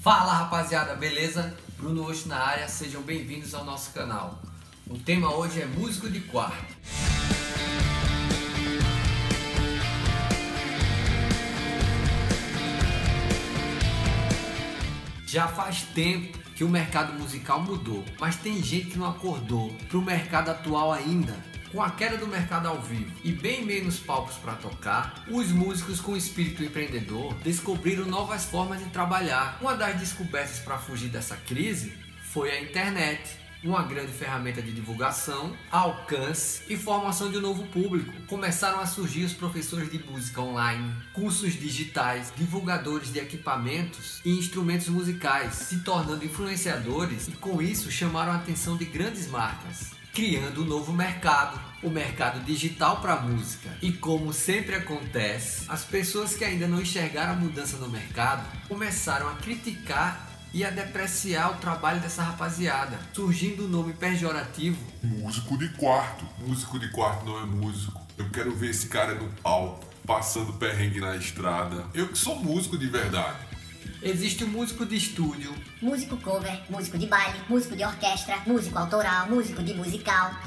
Fala rapaziada, beleza? Bruno Osh na área, sejam bem-vindos ao nosso canal. O tema hoje é músico de quarto. Já faz tempo que o mercado musical mudou, mas tem gente que não acordou para o mercado atual ainda. Com a queda do mercado ao vivo e bem menos palcos para tocar, os músicos com espírito empreendedor descobriram novas formas de trabalhar. Uma das descobertas para fugir dessa crise foi a internet uma grande ferramenta de divulgação, alcance e formação de um novo público. Começaram a surgir os professores de música online, cursos digitais, divulgadores de equipamentos e instrumentos musicais, se tornando influenciadores e com isso chamaram a atenção de grandes marcas criando um novo mercado, o mercado digital para música. E como sempre acontece, as pessoas que ainda não enxergaram a mudança no mercado começaram a criticar e a depreciar o trabalho dessa rapaziada, surgindo o nome pejorativo. Músico de quarto. Músico de quarto não é músico. Eu quero ver esse cara no palco, passando perrengue na estrada. Eu que sou músico de verdade. Existe o músico de estúdio, músico cover, músico de baile, músico de orquestra, músico autoral, músico de musical,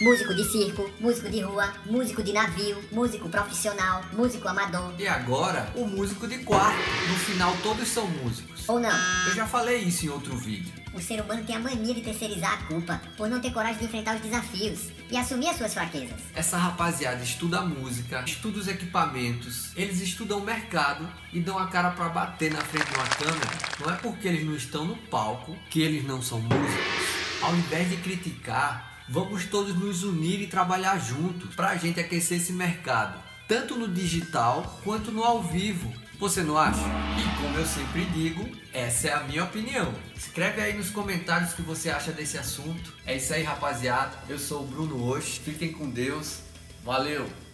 músico de circo, músico de rua, músico de navio, músico profissional, músico amador. E agora, o músico de quarto. No final, todos são músicos. Ou não? Eu já falei isso em outro vídeo. O ser humano tem a mania de terceirizar a culpa por não ter coragem de enfrentar os desafios e assumir as suas fraquezas. Essa rapaziada estuda música, estuda os equipamentos, eles estudam o mercado e dão a cara para bater na frente de uma câmera. Não é porque eles não estão no palco que eles não são músicos. Ao invés de criticar, vamos todos nos unir e trabalhar juntos para a gente aquecer esse mercado, tanto no digital quanto no ao vivo. Você não acha? E como eu sempre digo, essa é a minha opinião. Escreve aí nos comentários o que você acha desse assunto. É isso aí, rapaziada. Eu sou o Bruno Osh. Fiquem com Deus. Valeu!